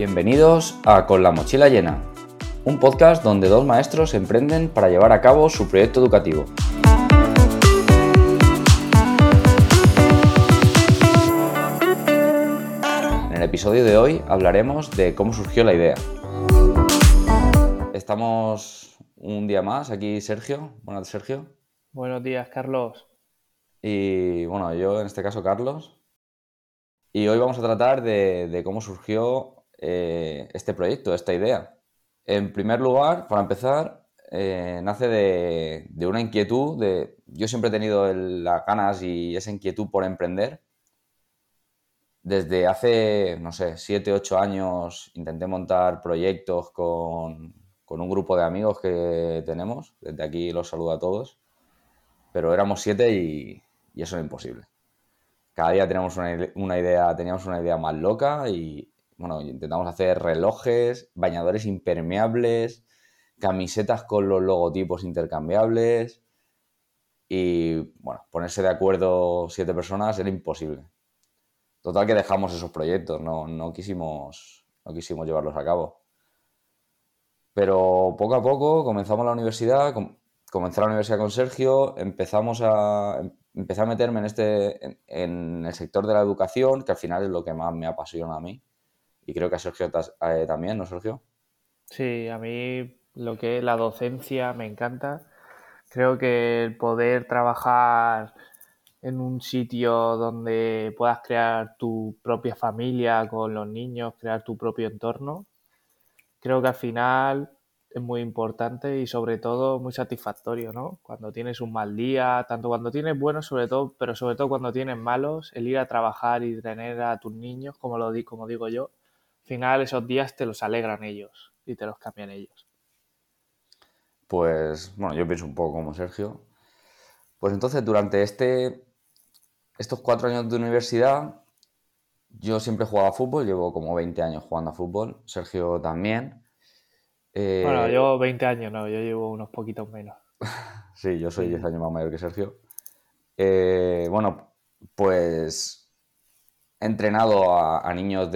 Bienvenidos a Con la mochila llena, un podcast donde dos maestros emprenden para llevar a cabo su proyecto educativo. En el episodio de hoy hablaremos de cómo surgió la idea. Estamos un día más aquí, Sergio. Buenas, Sergio. Buenos días, Carlos. Y bueno, yo en este caso, Carlos. Y hoy vamos a tratar de, cómo surgió eh, este proyecto, esta idea. En primer lugar, para empezar, eh, nace de, una inquietud. De, yo siempre he tenido las ganas y esa inquietud por emprender. Desde hace, no sé, 7, 8 años intenté montar proyectos con, con un grupo de amigos que tenemos. Desde aquí los saludo a todos. Pero éramos siete y, y eso era imposible. Cada día teníamos una, idea, teníamos una idea más loca y bueno, intentamos hacer relojes, bañadores impermeables, camisetas con los logotipos intercambiables y bueno, ponerse de acuerdo siete personas era imposible. Total que dejamos esos proyectos, no, no, quisimos, no quisimos llevarlos a cabo. Pero poco a poco comenzamos la universidad, comencé la universidad con Sergio, empezamos a, empecé a meterme en, este, en, el sector de la educación, que al final es lo que más me apasiona a mí. Y creo que a Sergio eh, también, ¿no, Sergio? Sí, a mí lo que es la docencia me encanta. Creo que el poder trabajar en un sitio donde puedas crear tu propia familia con los niños, crear tu propio entorno, creo que al final es muy importante y sobre todo muy satisfactorio, ¿no? Cuando tienes un mal día, tanto cuando tienes buenos, sobre todo, pero sobre todo cuando tienes malos, el ir a trabajar y tener a tus niños, como lo di, como digo yo, final esos días te los alegran ellos y te los cambian ellos. Pues, bueno, yo pienso un poco como Sergio. Pues entonces, durante este, estos cuatro años de universidad, yo siempre jugaba a fútbol, llevo como 20 años jugando a fútbol, Sergio también. Bueno, eh, yo 20 años, no, yo llevo unos poquitos menos. sí, yo soy 10 años más mayor que Sergio. Eh, bueno, pues he entrenado a, niños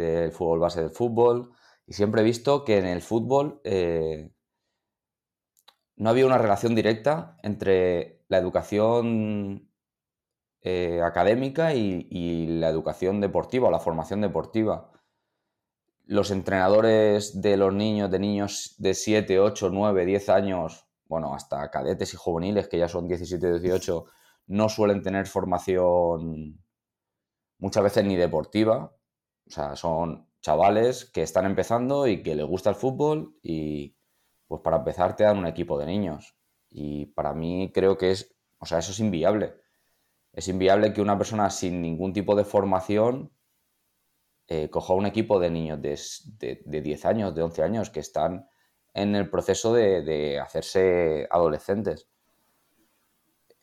del fútbol base del fútbol y siempre he visto que en el fútbol eh, no había una relación directa entre la educación académica y, la educación deportiva o la formación deportiva los entrenadores de los niños, de niños de 7, 8, 9, 10 años, bueno, hasta cadetes y juveniles, que ya son 17, 18, no suelen tener formación muchas veces ni deportiva. O sea, son chavales que están empezando y que les gusta el fútbol y pues para empezar te dan un equipo de niños. Y para mí creo que es, o sea, eso es inviable. Es inviable que una persona sin ningún tipo de formación eh, cojo un equipo de niños de, 10 años, de 11 años, que están en el proceso de, hacerse adolescentes.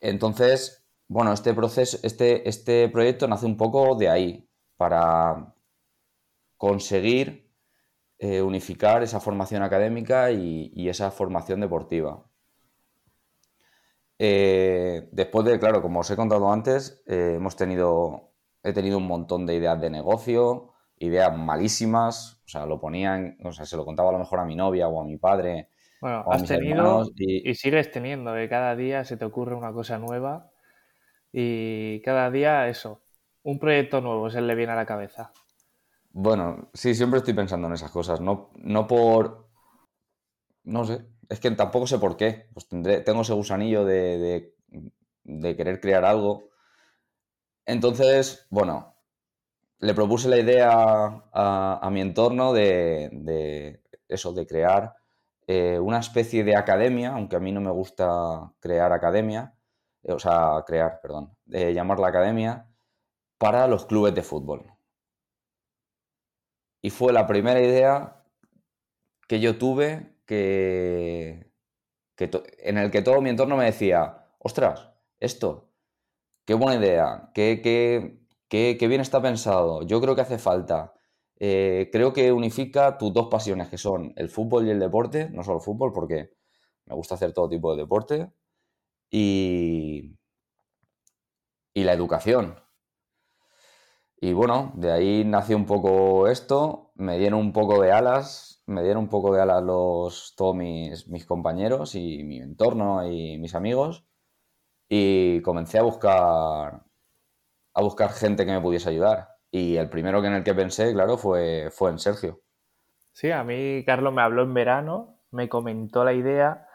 Entonces, bueno, este proceso, este, este proyecto nace un poco de ahí, para conseguir eh, unificar esa formación académica y, esa formación deportiva. Eh, después de, claro, como os he contado antes, hemos tenido, he tenido un montón de ideas de negocio, ideas malísimas, o sea, lo ponían, o sea, se lo contaba a lo mejor a mi novia o a mi padre. Bueno, has tenido y... sigues teniendo, que cada día se te ocurre una cosa nueva y cada día eso, un proyecto nuevo se le viene a la cabeza. Bueno, sí, siempre estoy pensando en esas cosas, no, no por... No sé, es que tampoco sé por qué. Pues tendré, tengo ese gusanillo de, querer crear algo. Entonces, bueno, le propuse la idea a, mi entorno de, eso, de crear eh, una especie de academia, aunque a mí no me gusta crear academia, eh, o sea, crear, perdón, de llamarla academia, para los clubes de fútbol. Y fue la primera idea que yo tuve que, en el que todo mi entorno me decía, ostras, esto, qué buena idea, qué, qué, Qué, bien está pensado. Yo creo que hace falta. Eh, creo que unifica tus dos pasiones, que son el fútbol y el deporte. No solo fútbol, porque me gusta hacer todo tipo de deporte. Y, y la educación. Y bueno, de ahí nació un poco esto, me dieron un poco de alas, me dieron un poco de alas los, todos mis, mis compañeros y mi entorno y mis amigos y comencé a buscar a buscar gente que me pudiese ayudar. Y el primero que en el que pensé, claro, fue, fue en Sergio. Sí, a mí Carlos me habló en verano, me comentó la idea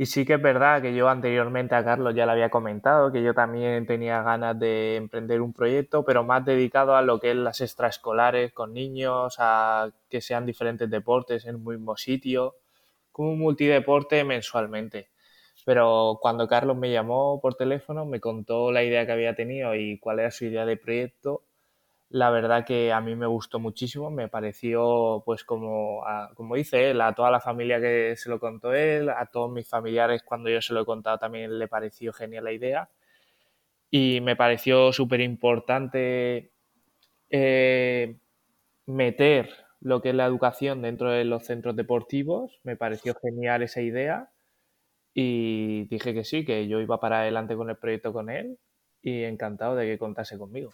y sí que es verdad que yo anteriormente a Carlos ya le había comentado que yo también tenía ganas de emprender un proyecto, pero más dedicado a lo que es las extraescolares con niños, a que sean diferentes deportes en un mismo sitio, como un multideporte mensualmente. Pero cuando Carlos me llamó por teléfono, me contó la idea que había tenido y cuál era su idea de proyecto, la verdad que a mí me gustó muchísimo, me pareció pues como, como dice él, a toda la familia que se lo contó él, a todos mis familiares cuando yo se lo he contado también le pareció genial la idea y me pareció súper importante eh, meter lo que es la educación dentro de los centros deportivos, me pareció genial esa idea y dije que sí, que yo iba para adelante con el proyecto con él y encantado de que contase conmigo.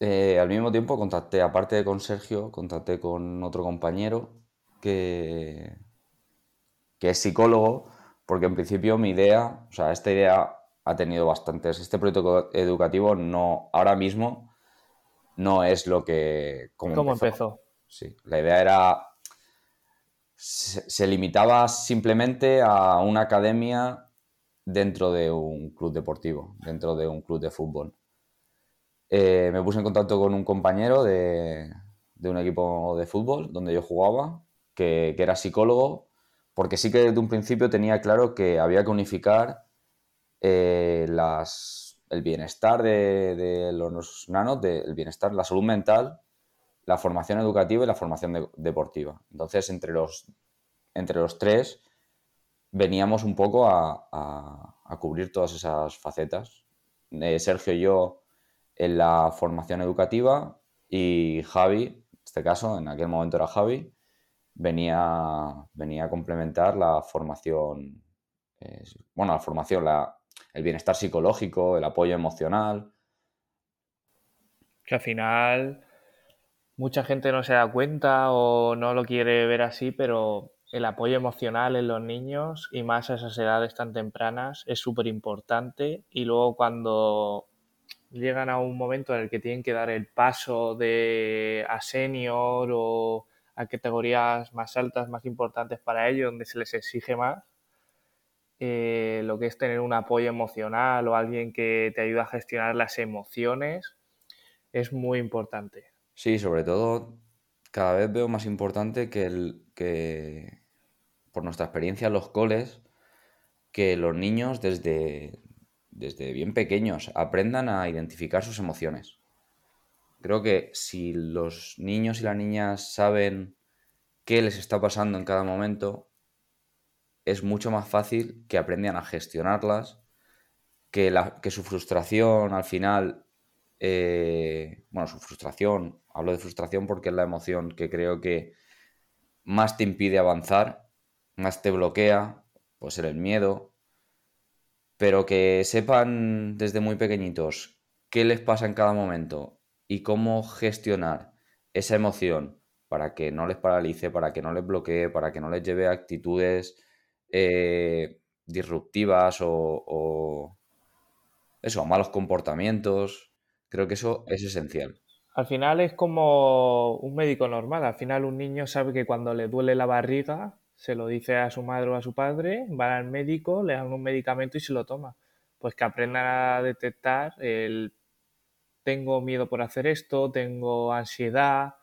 Eh, al mismo tiempo contacté, aparte de con Sergio, contacté con otro compañero que, que es psicólogo, porque en principio mi idea, o sea, esta idea ha tenido bastantes. Este proyecto educativo no, ahora mismo no es lo que... ¿Cómo empezó? Sí, la idea era... se limitaba simplemente a una academia dentro de un club deportivo, dentro de un club de fútbol. Eh, me puse en contacto con un compañero de, un equipo de fútbol donde yo jugaba, que, era psicólogo, porque sí que desde un principio tenía claro que había que unificar eh, el bienestar de, los nanos, el bienestar, la salud mental, la formación educativa y la formación deportiva. Entonces, entre los, entre los tres veníamos un poco a, cubrir todas esas facetas. Eh, Sergio y yo en la formación educativa y Javi, en este caso, en aquel momento era Javi, venía, venía a complementar la formación, eh, bueno, la formación, la, el bienestar psicológico, el apoyo emocional. Que al final mucha gente no se da cuenta o no lo quiere ver así, pero el apoyo emocional en los niños y más a esas edades tan tempranas es súper importante y luego cuando llegan a un momento en el que tienen que dar el paso de a senior o a categorías más altas, más importantes para ellos, donde se les exige más, eh, lo que es tener un apoyo emocional o alguien que te ayuda a gestionar las emociones, es muy importante. Sí, sobre todo cada vez veo más importante que, el, que por nuestra experiencia en los coles, que los niños desde, desde bien pequeños aprendan a identificar sus emociones. Creo que si los niños y las niñas saben qué les está pasando en cada momento, es mucho más fácil que aprendan a gestionarlas, que, la, que su frustración al final, eh, bueno, su frustración, hablo de frustración porque es la emoción que creo que más te impide avanzar, más te bloquea, puede ser el miedo, pero que sepan desde muy pequeñitos qué les pasa en cada momento y cómo gestionar esa emoción para que no les paralice, para que no les bloquee, para que no les lleve a actitudes eh, disruptivas o, eso, a malos comportamientos. Creo que eso es esencial. Al final es como un médico normal. Al final un niño sabe que cuando le duele la barriga se lo dice a su madre o a su padre, van al médico, le dan un medicamento y se lo toma. Pues que aprendan a detectar el tengo miedo por hacer esto, tengo ansiedad,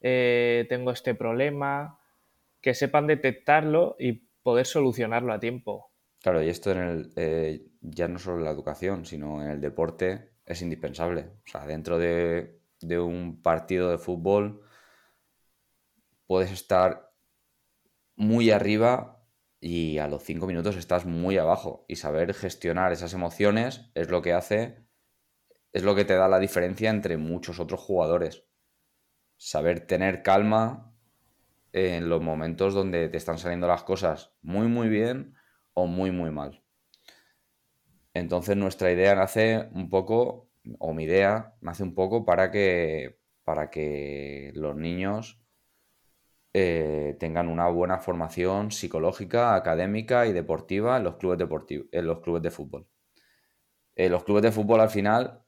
eh, tengo este problema, que sepan detectarlo y poder solucionarlo a tiempo. Claro, y esto en el, eh, ya no solo en la educación, sino en el deporte es indispensable. O sea, dentro de, de un partido de fútbol puedes estar muy arriba y a los cinco minutos estás muy abajo. Y saber gestionar esas emociones es lo que hace, es lo que te da la diferencia entre muchos otros jugadores. Saber tener calma en los momentos donde te están saliendo las cosas muy, muy bien o muy, muy mal. Entonces nuestra idea nace un poco o mi idea, nace un poco para que, para que los niños eh, tengan una buena formación psicológica, académica y deportiva en los clubes, deportivos, en los clubes de fútbol. En los clubes de fútbol, al final,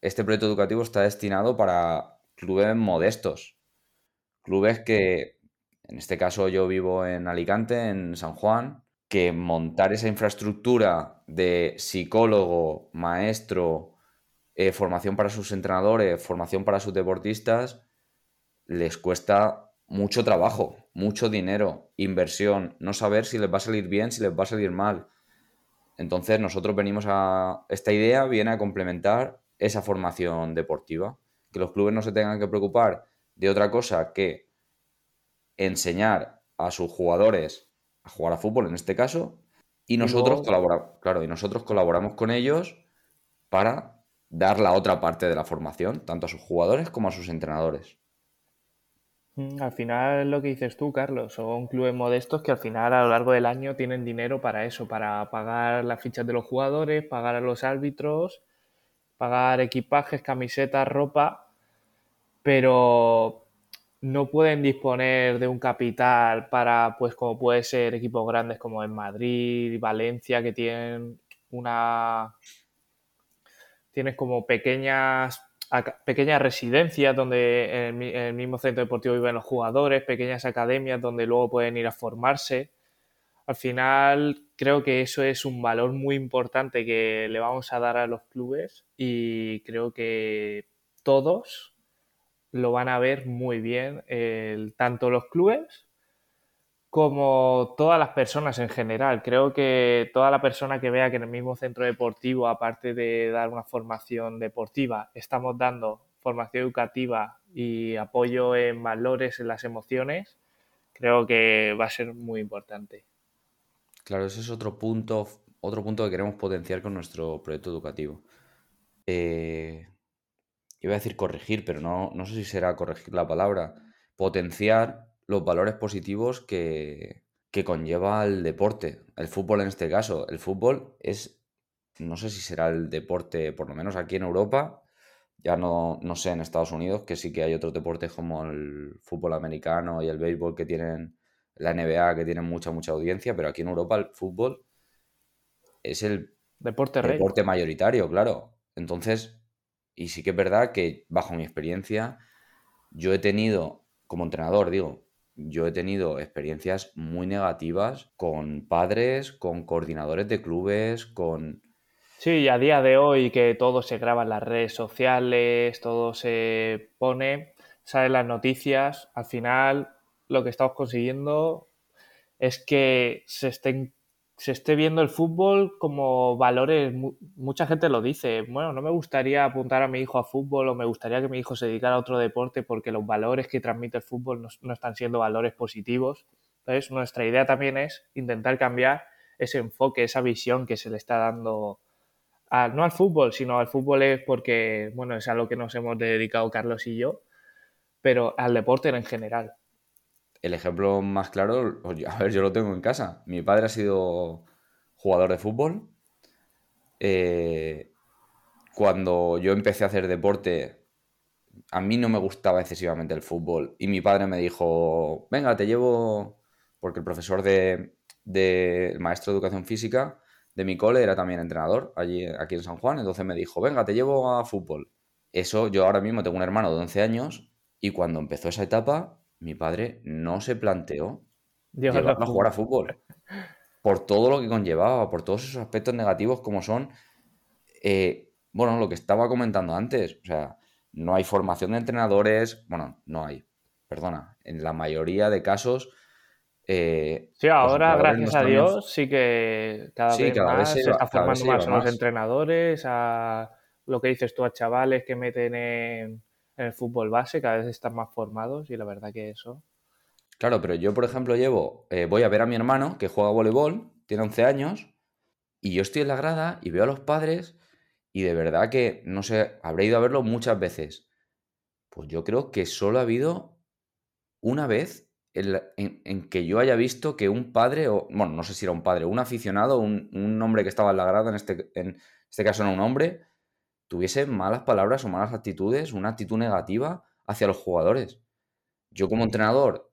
este proyecto educativo está destinado para clubes modestos, clubes que, en este caso yo vivo en Alicante, en San Juan, que montar esa infraestructura de psicólogo, maestro, eh, formación para sus entrenadores, formación para sus deportistas, les cuesta mucho trabajo, mucho dinero, inversión, no saber si les va a salir bien, si les va a salir mal. Entonces nosotros venimos a... Esta idea viene a complementar esa formación deportiva, que los clubes no se tengan que preocupar de otra cosa que enseñar a sus jugadores jugar a fútbol en este caso, y nosotros, colaboramos, claro, y nosotros colaboramos con ellos para dar la otra parte de la formación, tanto a sus jugadores como a sus entrenadores. Al final lo que dices tú, Carlos, son clubes modestos que al final a lo largo del año tienen dinero para eso, para pagar las fichas de los jugadores, pagar a los árbitros, pagar equipajes, camisetas, ropa, pero no pueden disponer de un capital para, pues como puede ser equipos grandes como en Madrid, y Valencia, que tienen una... Tienes como pequeñas, pequeñas residencias donde en el, mismo centro deportivo viven los jugadores, pequeñas academias donde luego pueden ir a formarse. Al final creo que eso es un valor muy importante que le vamos a dar a los clubes y creo que todos lo van a ver muy bien, tanto los clubes como todas las personas en general. Creo que toda la persona que vea que en el mismo centro deportivo, aparte de dar una formación deportiva, estamos dando formación educativa y apoyo en valores, en las emociones, creo que va a ser muy importante. Claro, ese es otro punto, otro punto que queremos potenciar con nuestro proyecto educativo. Eh, iba a decir corregir, pero no, no sé si será corregir la palabra, potenciar los valores positivos que, que conlleva el deporte, el fútbol en este caso. El fútbol es, no sé si será el deporte, por lo menos aquí en Europa, ya no, no sé en Estados Unidos, que sí que hay otros deportes como el fútbol americano y el béisbol que tienen, la NBA que tienen mucha, mucha audiencia, pero aquí en Europa el fútbol es el deporte, deporte mayoritario, claro. Entonces, y sí que es verdad que, bajo mi experiencia, yo he tenido, como entrenador, digo, yo he tenido experiencias muy negativas con padres, con coordinadores de clubes, con... Sí, a día de hoy que todo se graba en las redes sociales, todo se pone, salen las noticias, al final lo que estamos consiguiendo es que se estén se esté viendo el fútbol como valores, mucha gente lo dice, bueno, no me gustaría apuntar a mi hijo a fútbol o me gustaría que mi hijo se dedicara a otro deporte porque los valores que transmite el fútbol no, están siendo valores positivos. Entonces, nuestra idea también es intentar cambiar ese enfoque, esa visión que se le está dando, no al fútbol, sino al fútbol es porque, bueno, es a lo que nos hemos dedicado Carlos y yo, pero al deporte en general el ejemplo más claro, a ver, yo lo tengo en casa. Mi padre ha sido jugador de fútbol. Eh, cuando yo empecé a hacer deporte, a mí no me gustaba excesivamente el fútbol. Y mi padre me dijo, venga, te llevo, porque el profesor de, el maestro de educación física de mi cole era también entrenador allí, aquí en San Juan. Entonces me dijo, venga, te llevo a fútbol. Eso, yo ahora mismo tengo un hermano de 11 años y cuando empezó esa etapa, mi padre no se planteó llevarlo a jugar a fútbol. Por todo lo que conllevaba, por todos esos aspectos negativos como son, eh, bueno, lo que estaba comentando antes, o sea, no hay formación de entrenadores, bueno, no hay, perdona, en la mayoría de casos... Eh, sí, ahora, gracias a Dios, sí que cada vez más se, está formando más a los entrenadores, a lo que dices tú, a chavales que meten en en el fútbol base, cada vez están más formados y la verdad que eso. Claro, pero yo, por ejemplo, llevo, eh, voy a ver a mi hermano que juega voleibol, tiene 11 años, y yo estoy en la grada y veo a los padres y de verdad que, no sé, habré ido a verlo muchas veces. Pues yo creo que solo ha habido una vez en, que yo haya visto que un padre, o bueno, no sé si era un padre, un aficionado, un, hombre que estaba en la grada, en este, en este caso no un hombre, tuviese malas palabras o malas actitudes, una actitud negativa hacia los jugadores. Yo como entrenador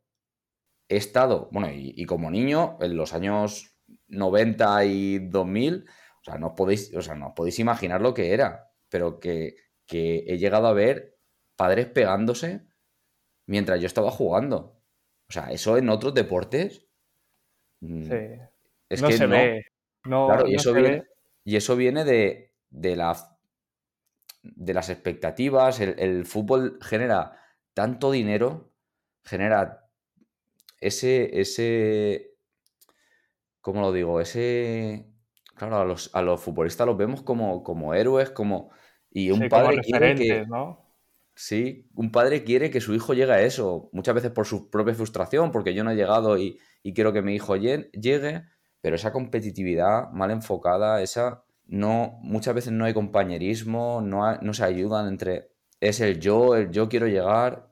he estado, bueno, y, como niño, en los años 90 y 2000, o sea, no podéis, o sea, no podéis imaginar lo que era, pero que, que he llegado a ver padres pegándose mientras yo estaba jugando. O sea, eso en otros deportes. Mm, sí. Es no que se ve. claro, y, eso viene, y, eso viene, de, de, la, de las expectativas. El, fútbol genera tanto dinero, genera ese, ese. ¿Cómo lo digo? Ese. Claro, a los, a los futbolistas los vemos como, como héroes, como. Y un padre quiere que, ¿no? Sí, un padre quiere que su hijo llegue a eso, muchas veces por su propia frustración, porque yo no he llegado y, quiero que mi hijo llegue, pero esa competitividad mal enfocada, esa no, muchas veces no hay compañerismo, no, no se ayudan entre, es el yo, el yo quiero llegar.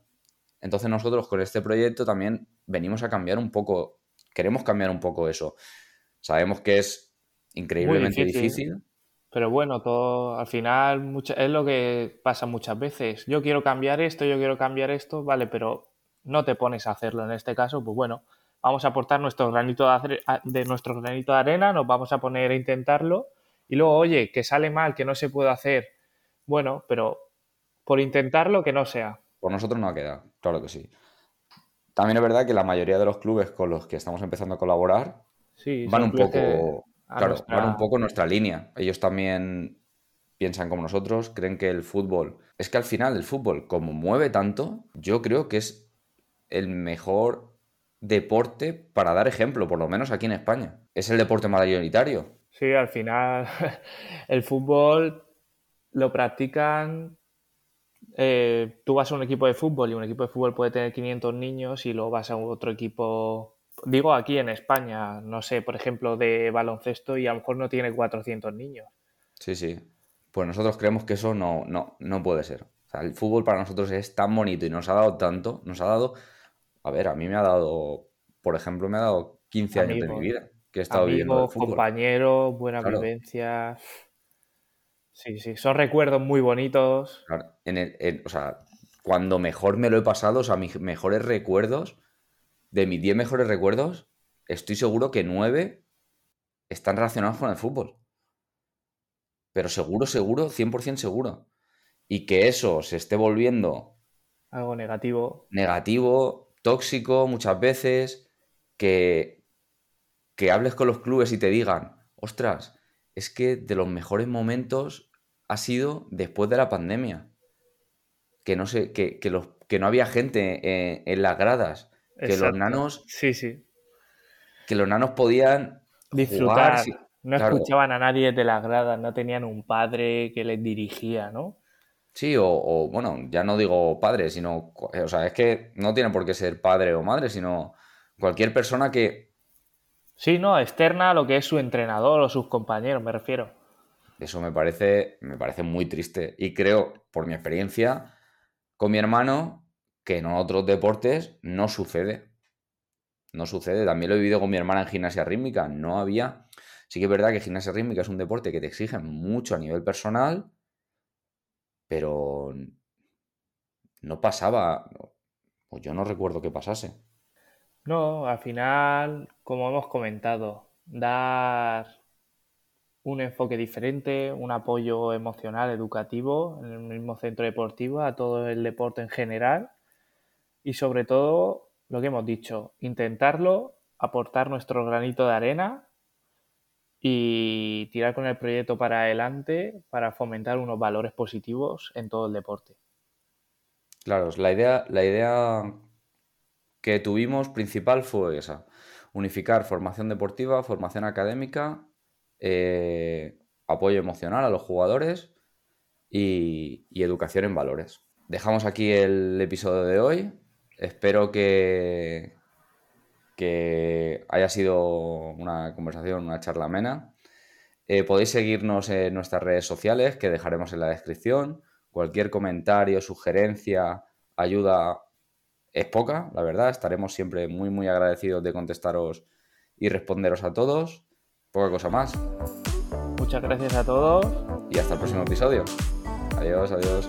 Entonces nosotros con este proyecto también venimos a cambiar un poco, queremos cambiar un poco eso. Sabemos que es increíblemente difícil pero bueno, todo al final es lo que pasa muchas veces. Yo quiero cambiar esto, yo quiero cambiar esto, vale, pero no te pones a hacerlo. En este caso, pues bueno, vamos a aportar nuestro granito de, nuestro granito de arena, nos vamos a poner a intentarlo y luego, oye, que sale mal, que no se puede hacer. Bueno, pero por intentarlo que no sea. Por nosotros no ha quedado, claro que sí. También es verdad que la mayoría de los clubes con los que estamos empezando a colaborar van un poco claro, van un poco nuestra línea. Ellos también piensan como nosotros, creen que el fútbol. Es que al final el fútbol, como mueve tanto, yo creo que es el mejor deporte para dar ejemplo, por lo menos aquí en España. Es el deporte mayoritario. Sí, al final el fútbol lo practican. Eh, tú vas a un equipo de fútbol y un equipo de fútbol puede tener 500 niños y luego vas a otro equipo digo aquí en España, no sé, por ejemplo, de baloncesto y a lo mejor no tiene 400 niños. Sí, sí. Pues nosotros creemos que eso no, no, no puede ser. O sea, el fútbol para nosotros es tan bonito y nos ha dado tanto, nos ha dado, a ver, a mí me ha dado, por ejemplo, me ha dado 15 años de mi vida que he estado viviendo fútbol. compañeros, buena vivencia. Sí, sí, son recuerdos muy bonitos. Claro, en el, o sea, cuando mejor me lo he pasado, o sea, mis mejores recuerdos de mis 10 mejores recuerdos, estoy seguro que 9 están relacionados con el fútbol. Pero seguro, seguro, 100% seguro. Y que eso se esté volviendo... Algo negativo. Negativo, tóxico muchas veces, que, que hables con los clubes y te digan, ostras, es que de los mejores momentos ha sido después de la pandemia. Que no sé, que, los, que no había gente en las gradas que los nanos. Sí, sí. Que los nanos podían disfrutar. no escuchaban a nadie de las gradas, no tenían un padre que les dirigía, ¿no? Sí, o, bueno, ya no digo padre, sino. O sea, es que no tiene por qué ser padre o madre, sino cualquier persona que. Sí, no, externa lo que es su entrenador o sus compañeros, me refiero. Eso me parece, me parece muy triste. Y creo, por mi experiencia, con mi hermano, que en otros deportes no sucede. No sucede. También lo he vivido con mi hermana en gimnasia rítmica. No había. Sí que es verdad que gimnasia rítmica es un deporte que te exige mucho a nivel personal, pero no pasaba. Pues yo no recuerdo que pasase. No, al final, como hemos comentado, dar un enfoque diferente, un apoyo emocional, educativo en el mismo centro deportivo a todo el deporte en general y sobre todo lo que hemos dicho, intentarlo, aportar nuestro granito de arena y tirar con el proyecto para adelante para fomentar unos valores positivos en todo el deporte. Claro, la idea, la idea que tuvimos principal fue esa, unificar formación deportiva, formación académica, eh, apoyo emocional a los jugadores y educación en valores. Dejamos aquí el episodio de hoy. Espero que, haya sido una conversación, una charla amena. Eh, podéis seguirnos en nuestras redes sociales, que dejaremos en la descripción. Cualquier comentario, sugerencia, ayuda es poca, la verdad. Estaremos siempre muy, muy agradecidos de contestaros y responderos a todos. Poca cosa más. Muchas gracias a todos. Y hasta el próximo episodio. Adiós, adiós.